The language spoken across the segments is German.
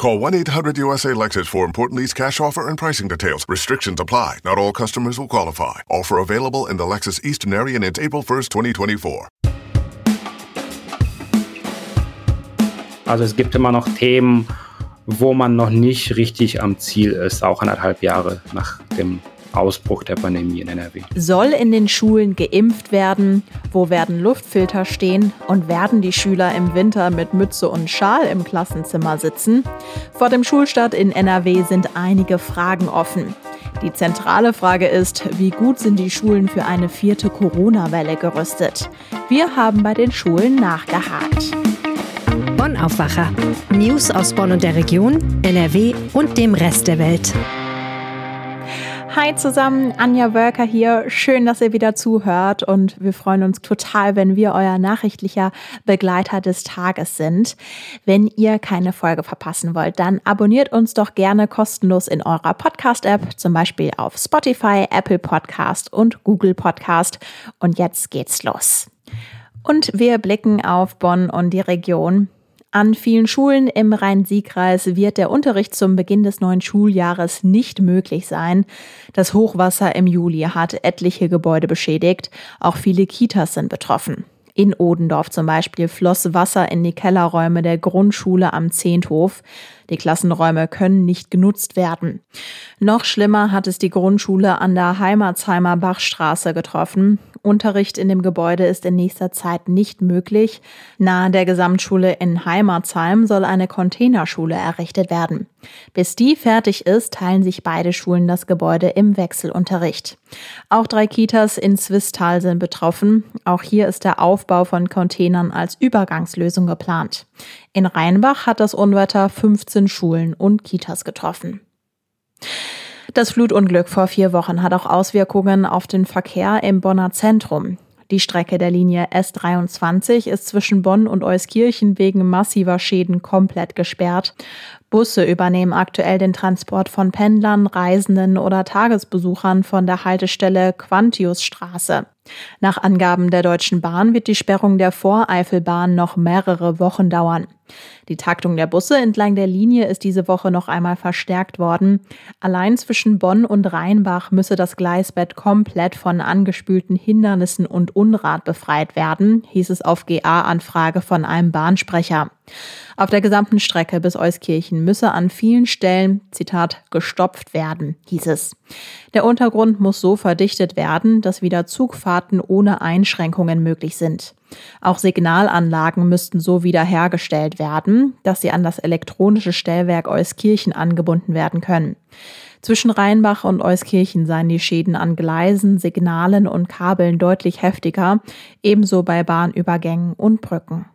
Call 1 800 USA Lexus for important lease cash offer and pricing details. Restrictions apply. Not all customers will qualify. Offer available in the Lexus Eastern area and it's April 1st, 2024. Also es gibt immer noch Themen, wo man noch nicht richtig am Ziel ist, auch anderthalb Jahre nach dem Ausbruch der Pandemie in NRW. Soll in den Schulen geimpft werden? Wo werden Luftfilter stehen? Und werden die Schüler im Winter mit Mütze und Schal im Klassenzimmer sitzen? Vor dem Schulstart in NRW sind einige Fragen offen. Die zentrale Frage ist, wie gut sind die Schulen für eine vierte Corona-Welle gerüstet? Wir haben bei den Schulen nachgehakt. Bonn Aufwacher. News aus Bonn und der Region, NRW und dem Rest der Welt. Hi zusammen, Anja Wölker hier. Schön, dass ihr wieder zuhört und wir freuen uns total, wenn wir euer nachrichtlicher Begleiter des Tages sind. Wenn ihr keine Folge verpassen wollt, dann abonniert uns doch gerne kostenlos in eurer Podcast-App, zum Beispiel auf Spotify, Apple Podcast und Google Podcast. Und jetzt geht's los. Und wir blicken auf Bonn und die Region. An vielen Schulen im Rhein-Sieg-Kreis wird der Unterricht zum Beginn des neuen Schuljahres nicht möglich sein. Das Hochwasser im Juli hat etliche Gebäude beschädigt. Auch viele Kitas sind betroffen. In Odendorf zum Beispiel floss Wasser in die Kellerräume der Grundschule am Zehnthof. Die Klassenräume können nicht genutzt werden. Noch schlimmer hat es die Grundschule an der Heimatsheimer Bachstraße getroffen. Unterricht in dem Gebäude ist in nächster Zeit nicht möglich. Nahe der Gesamtschule in Heimatsheim soll eine Containerschule errichtet werden. Bis die fertig ist, teilen sich beide Schulen das Gebäude im Wechselunterricht. Auch drei Kitas in Zwistal sind betroffen. Auch hier ist der Aufbau von Containern als Übergangslösung geplant. In Rheinbach hat das Unwetter 15 Schulen und Kitas getroffen. Das Flutunglück vor vier Wochen hat auch Auswirkungen auf den Verkehr im Bonner Zentrum. Die Strecke der Linie S23 ist zwischen Bonn und Euskirchen wegen massiver Schäden komplett gesperrt. Busse übernehmen aktuell den Transport von Pendlern, Reisenden oder Tagesbesuchern von der Haltestelle Quantiusstraße. Nach Angaben der Deutschen Bahn wird die Sperrung der Voreifelbahn noch mehrere Wochen dauern. Die Taktung der Busse entlang der Linie ist diese Woche noch einmal verstärkt worden. Allein zwischen Bonn und Rheinbach müsse das Gleisbett komplett von angespülten Hindernissen und Unrat befreit werden, hieß es auf GA-Anfrage von einem Bahnsprecher. Auf der gesamten Strecke bis Euskirchen müsse an vielen Stellen, Zitat, gestopft werden, hieß es. Der Untergrund muss so verdichtet werden, dass wieder Zugfahrten ohne Einschränkungen möglich sind. Auch Signalanlagen müssten so wiederhergestellt werden, dass sie an das elektronische Stellwerk Euskirchen angebunden werden können. Zwischen Rheinbach und Euskirchen seien die Schäden an Gleisen, Signalen und Kabeln deutlich heftiger, ebenso bei Bahnübergängen und Brücken.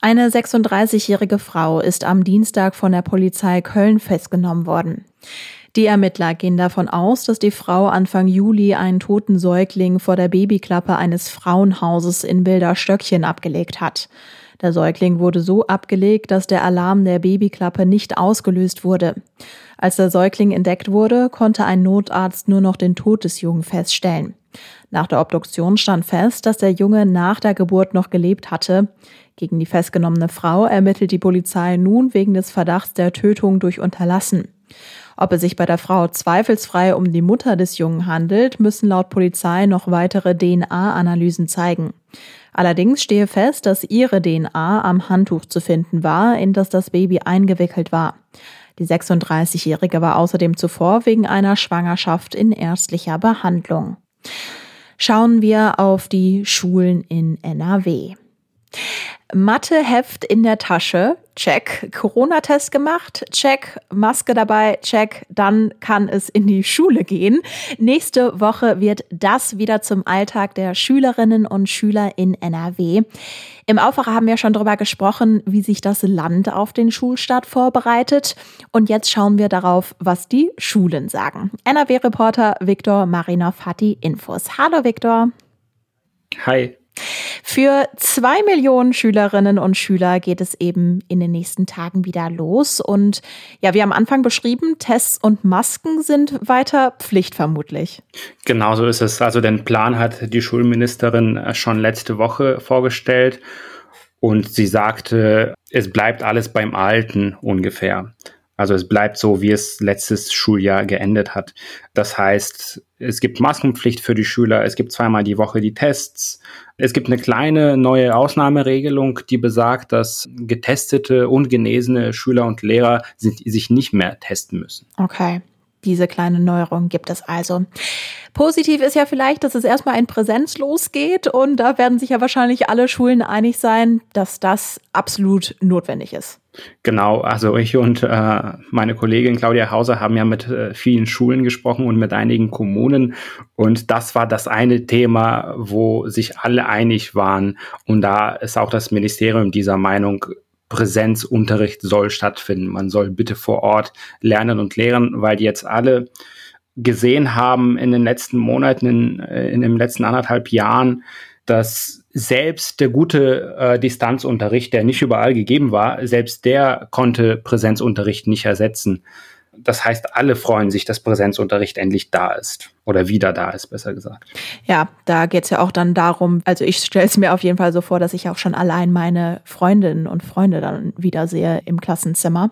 Eine 36-jährige Frau ist am Dienstag von der Polizei Köln festgenommen worden. Die Ermittler gehen davon aus, dass die Frau Anfang Juli einen toten Säugling vor der Babyklappe eines Frauenhauses in Bilderstöckchen abgelegt hat. Der Säugling wurde so abgelegt, dass der Alarm der Babyklappe nicht ausgelöst wurde. Als der Säugling entdeckt wurde, konnte ein Notarzt nur noch den Tod des Jungen feststellen. Nach der Obduktion stand fest, dass der Junge nach der Geburt noch gelebt hatte. Gegen die festgenommene Frau ermittelt die Polizei nun wegen des Verdachts der Tötung durch Unterlassen. Ob es sich bei der Frau zweifelsfrei um die Mutter des Jungen handelt, müssen laut Polizei noch weitere DNA-Analysen zeigen. Allerdings stehe fest, dass ihre DNA am Handtuch zu finden war, in das das Baby eingewickelt war. Die 36-Jährige war außerdem zuvor wegen einer Schwangerschaft in ärztlicher Behandlung. Schauen wir auf die Schulen in NRW. Matheheft in der Tasche, check. Corona-Test gemacht, check. Maske dabei, check. Dann kann es in die Schule gehen. Nächste Woche wird das wieder zum Alltag der Schülerinnen und Schüler in NRW. Im Aufwacher haben wir schon darüber gesprochen, wie sich das Land auf den Schulstart vorbereitet. Und jetzt schauen wir darauf, was die Schulen sagen. NRW-Reporter Viktor Marinov hat die Infos. Hallo Viktor. Hi. Für zwei Millionen Schülerinnen und Schüler geht es eben in den nächsten Tagen wieder los. Und ja, wie am Anfang beschrieben, Tests und Masken sind weiter Pflicht vermutlich. Genau so ist es. Also den Plan hat die Schulministerin schon letzte Woche vorgestellt. Und sie sagte, es bleibt alles beim Alten ungefähr. Also es bleibt so, wie es letztes Schuljahr geendet hat. Das heißt, es gibt Maskenpflicht für die Schüler, es gibt zweimal die Woche die Tests. Es gibt eine kleine neue Ausnahmeregelung, die besagt, dass getestete und genesene Schüler und Lehrer sich nicht mehr testen müssen. Okay. Diese kleine Neuerung gibt es also. Positiv ist ja vielleicht, dass es erstmal in Präsenz losgeht und da werden sich ja wahrscheinlich alle Schulen einig sein, dass das absolut notwendig ist. Genau, also ich und äh, meine Kollegin Claudia Hauser haben ja mit äh, vielen Schulen gesprochen und mit einigen Kommunen und das war das eine Thema, wo sich alle einig waren und da ist auch das Ministerium dieser Meinung, Präsenzunterricht soll stattfinden. Man soll bitte vor Ort lernen und lehren, weil die jetzt alle gesehen haben in den letzten Monaten, in, äh, in den letzten anderthalb Jahren, dass selbst der gute äh, Distanzunterricht, der nicht überall gegeben war, selbst der konnte Präsenzunterricht nicht ersetzen. Das heißt, alle freuen sich, dass Präsenzunterricht endlich da ist oder wieder da ist, besser gesagt. Ja, da geht es ja auch dann darum, also ich stelle es mir auf jeden Fall so vor, dass ich auch schon allein meine Freundinnen und Freunde dann wieder sehe im Klassenzimmer.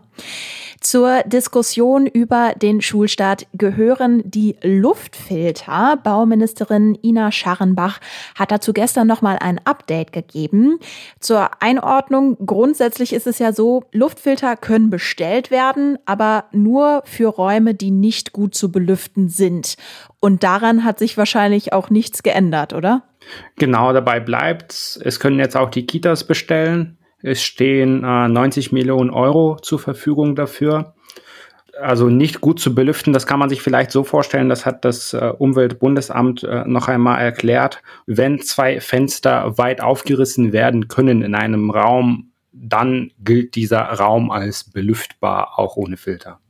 Zur Diskussion über den Schulstart gehören die Luftfilter. Bauministerin Ina Scharrenbach hat dazu gestern nochmal ein Update gegeben. Zur Einordnung, grundsätzlich ist es ja so, Luftfilter können bestellt werden, aber nur für Räume, die nicht gut zu belüften sind. Und daran hat sich wahrscheinlich auch nichts geändert, oder? Genau, dabei bleibt es. können jetzt auch die Kitas bestellen. Es stehen äh, 90 Millionen Euro zur Verfügung dafür. Also nicht gut zu belüften, das kann man sich vielleicht so vorstellen, das hat das äh, Umweltbundesamt äh, noch einmal erklärt. Wenn zwei Fenster weit aufgerissen werden können in einem Raum, dann gilt dieser Raum als belüftbar, auch ohne Filter.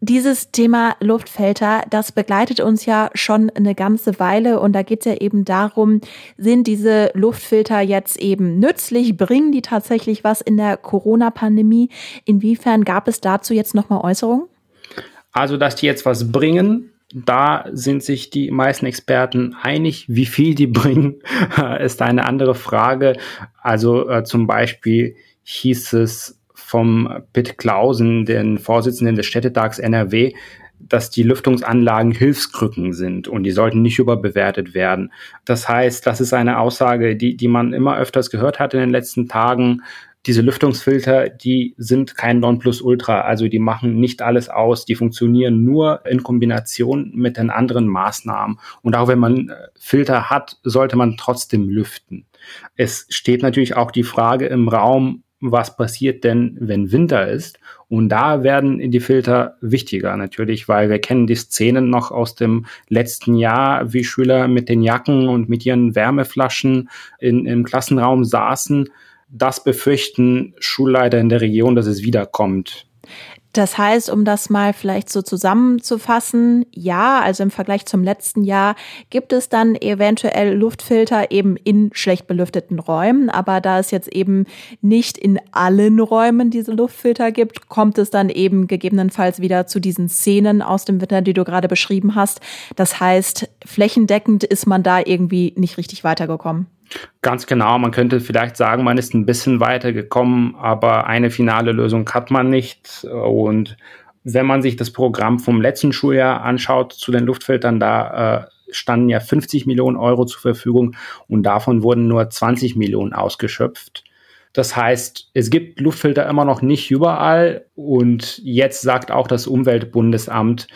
Dieses Thema Luftfilter, das begleitet uns ja schon eine ganze Weile und da geht es ja eben darum, sind diese Luftfilter jetzt eben nützlich, bringen die tatsächlich was in der Corona-Pandemie? Inwiefern gab es dazu jetzt nochmal Äußerungen? Also, dass die jetzt was bringen, da sind sich die meisten Experten einig. Wie viel die bringen, ist eine andere Frage. Also äh, zum Beispiel hieß es vom Pitt Klausen, den Vorsitzenden des Städtetags NRW, dass die Lüftungsanlagen Hilfskrücken sind und die sollten nicht überbewertet werden. Das heißt, das ist eine Aussage, die, die man immer öfters gehört hat in den letzten Tagen. Diese Lüftungsfilter, die sind kein Nonplusultra, also die machen nicht alles aus, die funktionieren nur in Kombination mit den anderen Maßnahmen. Und auch wenn man äh, Filter hat, sollte man trotzdem lüften. Es steht natürlich auch die Frage im Raum, was passiert denn, wenn Winter ist. Und da werden die Filter wichtiger natürlich, weil wir kennen die Szenen noch aus dem letzten Jahr, wie Schüler mit den Jacken und mit ihren Wärmeflaschen in, im Klassenraum saßen. Das befürchten Schulleiter in der Region, dass es wiederkommt. Das heißt, um das mal vielleicht so zusammenzufassen, ja, also im Vergleich zum letzten Jahr gibt es dann eventuell Luftfilter eben in schlecht belüfteten Räumen, aber da es jetzt eben nicht in allen Räumen diese Luftfilter gibt, kommt es dann eben gegebenenfalls wieder zu diesen Szenen aus dem Winter, die du gerade beschrieben hast. Das heißt, flächendeckend ist man da irgendwie nicht richtig weitergekommen. Ganz genau, man könnte vielleicht sagen, man ist ein bisschen weitergekommen, aber eine finale Lösung hat man nicht. Und wenn man sich das Programm vom letzten Schuljahr anschaut zu den Luftfiltern, da äh, standen ja 50 Millionen Euro zur Verfügung und davon wurden nur 20 Millionen ausgeschöpft. Das heißt, es gibt Luftfilter immer noch nicht überall und jetzt sagt auch das Umweltbundesamt,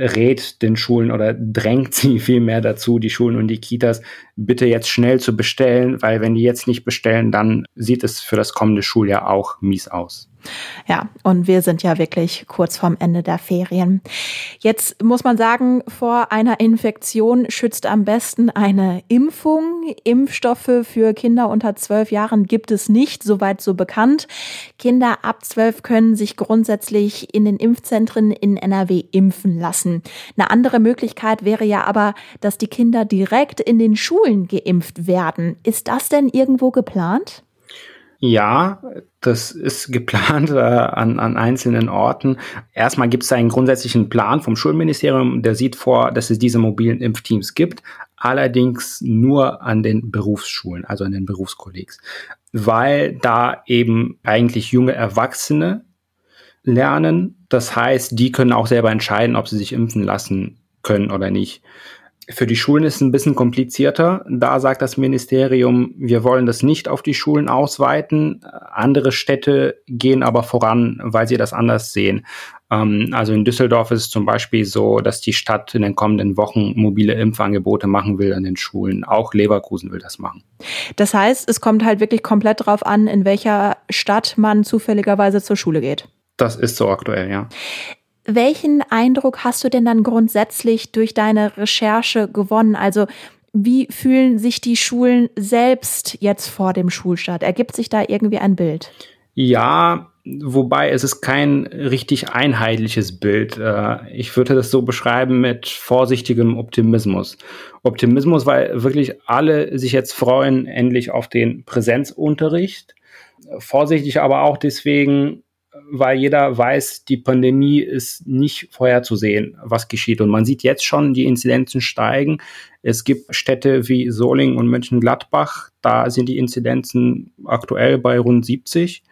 rät den Schulen oder drängt sie vielmehr dazu, die Schulen und die Kitas bitte jetzt schnell zu bestellen, weil wenn die jetzt nicht bestellen, dann sieht es für das kommende Schuljahr auch mies aus. Ja, und wir sind ja wirklich kurz vorm Ende der Ferien. Jetzt muss man sagen, vor einer Infektion schützt am besten eine Impfung. Impfstoffe für Kinder unter zwölf Jahren gibt es nicht, soweit so bekannt. Kinder ab zwölf können sich grundsätzlich in den Impfzentren in NRW impfen lassen. Müssen. Eine andere Möglichkeit wäre ja aber, dass die Kinder direkt in den Schulen geimpft werden. Ist das denn irgendwo geplant? Ja, das ist geplant äh, an, an einzelnen Orten. Erstmal gibt es einen grundsätzlichen Plan vom Schulministerium, der sieht vor, dass es diese mobilen Impfteams gibt, allerdings nur an den Berufsschulen, also an den Berufskollegs, weil da eben eigentlich junge Erwachsene lernen. Das heißt, die können auch selber entscheiden, ob sie sich impfen lassen können oder nicht. Für die Schulen ist es ein bisschen komplizierter. Da sagt das Ministerium, wir wollen das nicht auf die Schulen ausweiten. Andere Städte gehen aber voran, weil sie das anders sehen. Ähm, also in Düsseldorf ist es zum Beispiel so, dass die Stadt in den kommenden Wochen mobile Impfangebote machen will an den Schulen. Auch Leverkusen will das machen. Das heißt, es kommt halt wirklich komplett drauf an, in welcher Stadt man zufälligerweise zur Schule geht. Das ist so aktuell, ja. Welchen Eindruck hast du denn dann grundsätzlich durch deine Recherche gewonnen? Also wie fühlen sich die Schulen selbst jetzt vor dem Schulstart? Ergibt sich da irgendwie ein Bild? Ja, wobei es ist kein richtig einheitliches Bild. Äh, ich würde das so beschreiben mit vorsichtigem Optimismus. Optimismus, weil wirklich alle sich jetzt freuen, endlich auf den Präsenzunterricht. Vorsichtig aber auch deswegen, weil jeder weiß, die Pandemie ist nicht vorherzusehen, was geschieht. Und man sieht jetzt schon, die Inzidenzen steigen. Es gibt Städte wie Solingen und Mönchengladbach, da sind die Inzidenzen aktuell bei rund 70.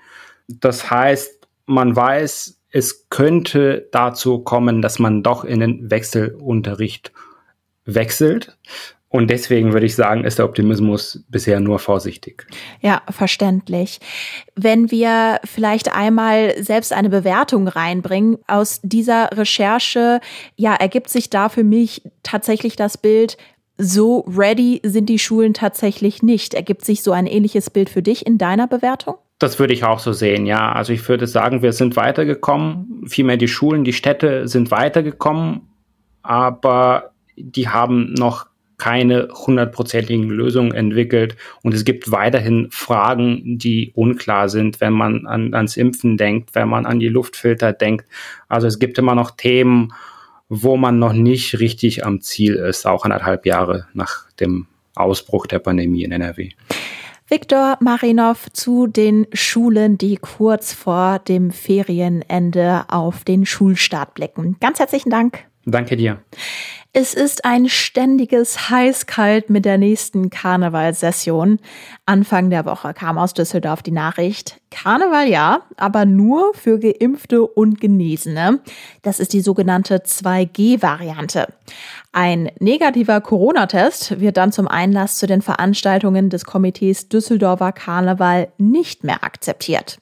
Das heißt, man weiß, es könnte dazu kommen, dass man doch in den Wechselunterricht wechselt. Und deswegen würde ich sagen, ist der Optimismus bisher nur vorsichtig. Ja, verständlich. Wenn wir vielleicht einmal selbst eine Bewertung reinbringen, aus dieser Recherche, ja, ergibt sich da für mich tatsächlich das Bild, so ready sind die Schulen tatsächlich nicht. Ergibt sich so ein ähnliches Bild für dich in deiner Bewertung? Das würde ich auch so sehen, ja. Also ich würde sagen, wir sind weitergekommen. Vielmehr die Schulen, die Städte sind weitergekommen, aber die haben noch keine hundertprozentigen Lösungen entwickelt. Und es gibt weiterhin Fragen, die unklar sind, wenn man an, ans Impfen denkt, wenn man an die Luftfilter denkt. Also es gibt immer noch Themen, wo man noch nicht richtig am Ziel ist, auch anderthalb Jahre nach dem Ausbruch der Pandemie in NRW. Viktor Marinov zu den Schulen, die kurz vor dem Ferienende auf den Schulstart blicken. Ganz herzlichen Dank. Danke dir. Es ist ein ständiges Heiß-Kalt mit der nächsten Karnevalssession. Anfang der Woche kam aus Düsseldorf die Nachricht, Karneval ja, aber nur für Geimpfte und Genesene. Das ist die sogenannte 2G-Variante. Ein negativer Corona-Test wird dann zum Einlass zu den Veranstaltungen des Komitees Düsseldorfer Karneval nicht mehr akzeptiert.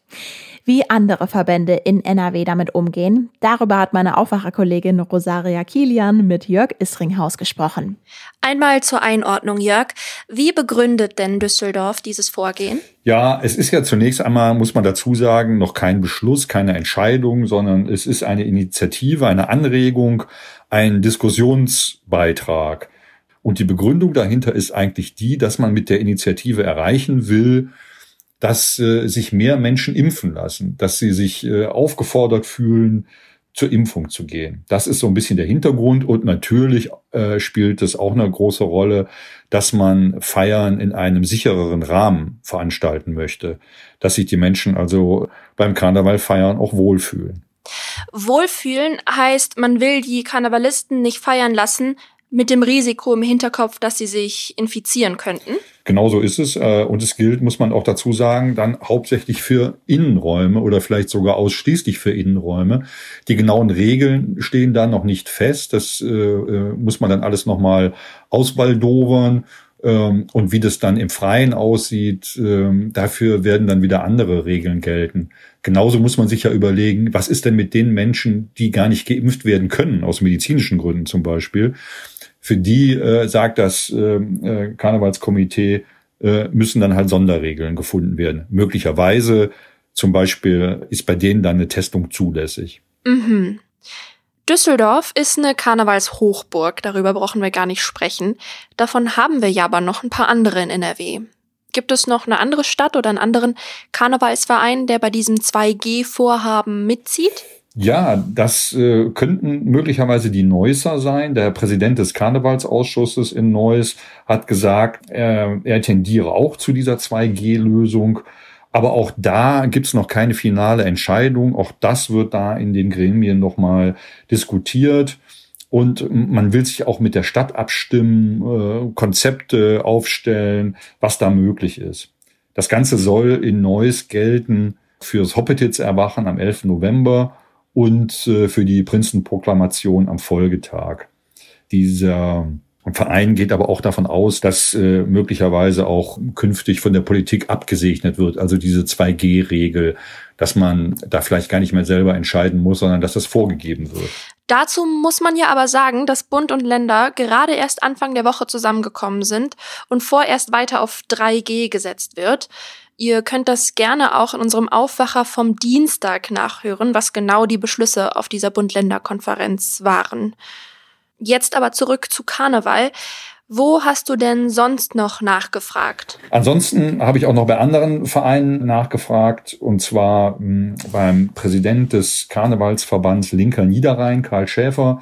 Wie andere Verbände in NRW damit umgehen, darüber hat meine Aufwacherkollegin Rosaria Kilian mit Jörg Isringhaus gesprochen. Einmal zur Einordnung, Jörg. Wie begründet denn Düsseldorf dieses Vorgehen? Ja, es ist ja zunächst einmal, muss man dazu sagen, noch kein Beschluss, keine Entscheidung, sondern es ist eine Initiative, eine Anregung, ein Diskussionsbeitrag. Und die Begründung dahinter ist eigentlich die, dass man mit der Initiative erreichen will, dass äh, sich mehr Menschen impfen lassen, dass sie sich äh, aufgefordert fühlen, zur Impfung zu gehen. Das ist so ein bisschen der Hintergrund und natürlich äh, spielt es auch eine große Rolle, dass man Feiern in einem sichereren Rahmen veranstalten möchte, dass sich die Menschen also beim Karneval feiern auch wohlfühlen. Wohlfühlen heißt, man will die Karnevalisten nicht feiern lassen, mit dem Risiko im Hinterkopf, dass sie sich infizieren könnten. Genau so ist es. Äh, und es gilt, muss man auch dazu sagen, dann hauptsächlich für Innenräume oder vielleicht sogar ausschließlich für Innenräume. Die genauen Regeln stehen da noch nicht fest. Das äh, äh, muss man dann alles nochmal ausbaldowern. Ähm, und wie das dann im Freien aussieht, ähm, dafür werden dann wieder andere Regeln gelten. Genauso muss man sich ja überlegen, was ist denn mit den Menschen, die gar nicht geimpft werden können, aus medizinischen Gründen zum Beispiel. Für die äh, sagt das äh, äh, Karnevalskomitee, äh, müssen dann halt Sonderregeln gefunden werden. Möglicherweise zum Beispiel ist bei denen dann eine Testung zulässig. Mhm. Düsseldorf ist eine Karnevalshochburg, darüber brauchen wir gar nicht sprechen. Davon haben wir ja aber noch ein paar andere in NRW. Gibt es noch eine andere Stadt oder einen anderen Karnevalsverein, der bei diesem 2G-Vorhaben mitzieht? Ja, das äh, könnten möglicherweise die Neusser sein. Der Präsident des Karnevalsausschusses in Neuss hat gesagt, äh, er tendiere auch zu dieser 2G-Lösung. Aber auch da gibt's noch keine finale Entscheidung. Auch das wird da in den Gremien nochmal diskutiert. Und man will sich auch mit der Stadt abstimmen, äh, Konzepte aufstellen, was da möglich ist. Das Ganze soll in Neuss gelten fürs Hoppetitz-Erwachen am 11. November und äh, für die Prinzenproklamation am Folgetag. Dieser Verein geht aber auch davon aus, dass äh, möglicherweise auch künftig von der Politik abgesegnet wird, also diese 2G-Regel, dass man da vielleicht gar nicht mehr selber entscheiden muss, sondern dass das vorgegeben wird. Dazu muss man ja aber sagen, dass Bund und Länder gerade erst Anfang der Woche zusammengekommen sind und vorerst weiter auf 3G gesetzt wird. Ihr könnt das gerne auch in unserem Aufwacher vom Dienstag nachhören, was genau die Beschlüsse auf dieser Bund-Länder-Konferenz waren. Jetzt aber zurück zu Karneval. Wo hast du denn sonst noch nachgefragt? Ansonsten habe ich auch noch bei anderen Vereinen nachgefragt, und zwar hm, beim Präsident des Karnevalsverbands Linker Niederrhein, Karl Schäfer.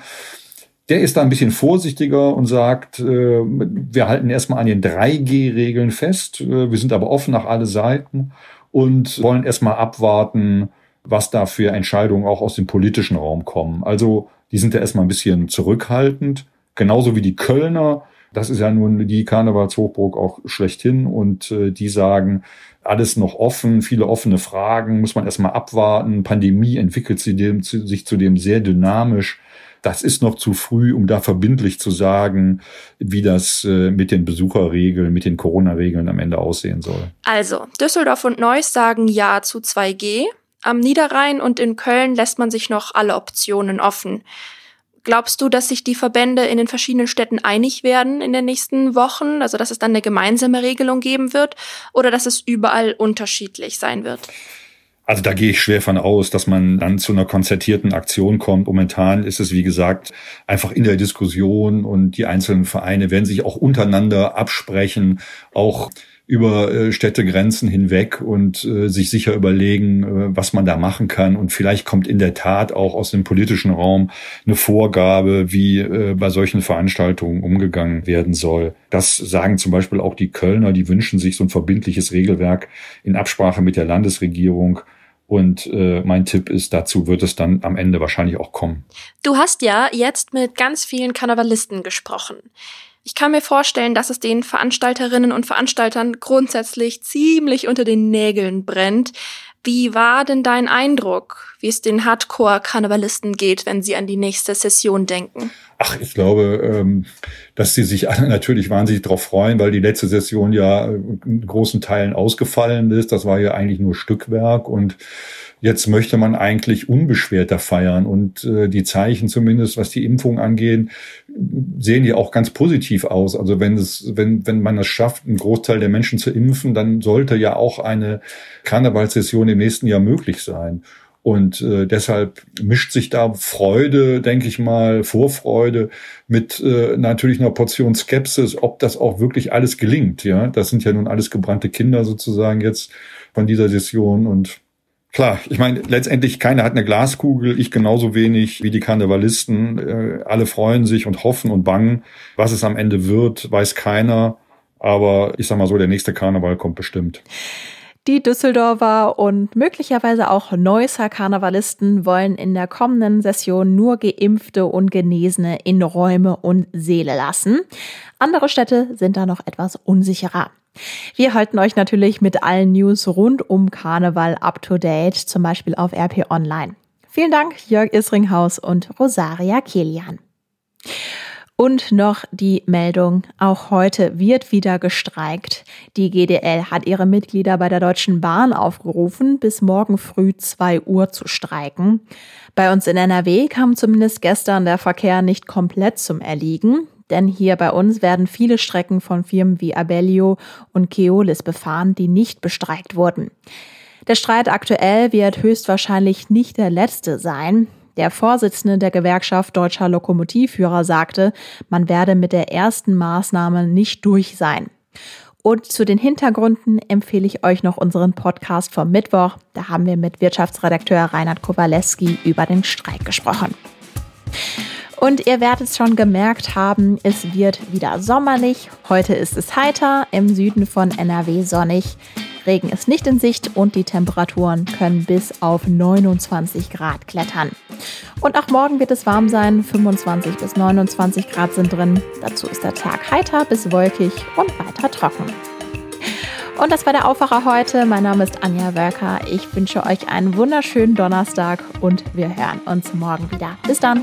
Der ist da ein bisschen vorsichtiger und sagt, äh, wir halten erstmal an den 3G-Regeln fest. Äh, wir sind aber offen nach alle Seiten und wollen erstmal abwarten, was da für Entscheidungen auch aus dem politischen Raum kommen. Also die sind da erstmal ein bisschen zurückhaltend. Genauso wie die Kölner. Das ist ja nun die Karnevalshochburg auch schlechthin und äh, die sagen, alles noch offen, viele offene Fragen, muss man erstmal abwarten. Pandemie entwickelt sich, dem, sich zudem sehr dynamisch das ist noch zu früh, um da verbindlich zu sagen, wie das äh, mit den Besucherregeln, mit den Corona-Regeln am Ende aussehen soll. Also, Düsseldorf und Neuss sagen Ja zu 2G. Am Niederrhein und in Köln lässt man sich noch alle Optionen offen. Glaubst du, dass sich die Verbände in den verschiedenen Städten einig werden in den nächsten Wochen? Also, dass es dann eine gemeinsame Regelung geben wird? Oder dass es überall unterschiedlich sein wird? Also da gehe ich schwer von aus, dass man dann zu einer konzertierten Aktion kommt. Momentan ist es, wie gesagt, einfach in der Diskussion und die einzelnen Vereine werden sich auch untereinander absprechen, auch über äh, Städtegrenzen hinweg und äh, sich sicher überlegen, äh, was man da machen kann. Und vielleicht kommt in der Tat auch aus dem politischen Raum eine Vorgabe, wie bei solchen Veranstaltungen umgegangen werden soll. Das sagen zum Beispiel auch die Kölner, die wünschen sich so ein verbindliches Regelwerk in Absprache mit der Landesregierung. Und äh, mein Tipp ist, dazu wird es dann am Ende wahrscheinlich auch kommen. Du hast ja jetzt mit ganz vielen Karnevalisten gesprochen. Ich kann mir vorstellen, dass es den Veranstalterinnen und Veranstaltern grundsätzlich ziemlich unter den Nägeln brennt. Wie war denn dein Eindruck, wie es den Hardcore-Karnevalisten geht, wenn sie an die nächste Session denken? Ach, ich glaube, ähm, dass sie sich alle natürlich wahnsinnig darauf freuen, weil die letzte Session ja in großen Teilen ausgefallen ist. Das war ja eigentlich nur Stückwerk und Jetzt möchte man eigentlich unbeschwerter feiern und äh, die Zeichen zumindest, was die Impfung angeht, sehen ja auch ganz positiv aus. Also wenn es, wenn, wenn man es schafft, einen Großteil der Menschen zu impfen, dann sollte ja auch eine Karnevalssession im nächsten Jahr möglich sein. Und äh, deshalb mischt sich da Freude, denke ich mal, Vorfreude mit äh, natürlich einer Portion Skepsis, ob das auch wirklich alles gelingt. Ja, das sind ja nun alles gebrannte Kinder sozusagen jetzt von dieser Session und Klar, ich meine, letztendlich keiner hat eine Glaskugel, ich genauso wenig wie die Karnevalisten. Äh, alle freuen sich und hoffen und bangen. Was es am Ende wird, weiß keiner. Aber ich sag mal so, der nächste Karneval kommt bestimmt. Die Düsseldorfer und möglicherweise auch Neusser Karnevalisten wollen in der kommenden Session nur Geimpfte und Genesene in Räume und Seele lassen. Andere Städte sind da noch etwas unsicherer. Wir halten euch natürlich mit allen News rund um Karneval up to date, zum Beispiel auf RP Online. Vielen Dank, Jörg Isringhaus und Rosaria Kilian. Und noch die Meldung, auch heute wird wieder gestreikt. Die GDL hat ihre Mitglieder bei der Deutschen Bahn aufgerufen, bis morgen früh 2 Uhr zu streiken. Bei uns in NRW kam zumindest gestern der Verkehr nicht komplett zum Erliegen denn hier bei uns werden viele Strecken von Firmen wie Abellio und Keolis befahren, die nicht bestreikt wurden. Der Streit aktuell wird höchstwahrscheinlich nicht der letzte sein. Der Vorsitzende der Gewerkschaft Deutscher Lokomotivführer sagte, man werde mit der ersten Maßnahme nicht durch sein. Und zu den Hintergründen empfehle ich euch noch unseren Podcast vom Mittwoch. Da haben wir mit Wirtschaftsredakteur Reinhard Kowaleski über den Streik gesprochen. Und ihr werdet es schon gemerkt haben, es wird wieder sommerlich. Heute ist es heiter, im Süden von NRW sonnig. Regen ist nicht in Sicht und die Temperaturen können bis auf 29 Grad klettern. Und auch morgen wird es warm sein, 25 bis 29 Grad sind drin. Dazu ist der Tag heiter bis wolkig und weiter trocken. Und das war der Aufwacher heute. Mein Name ist Anja Wölker. Ich wünsche euch einen wunderschönen Donnerstag und wir hören uns morgen wieder. Bis dann.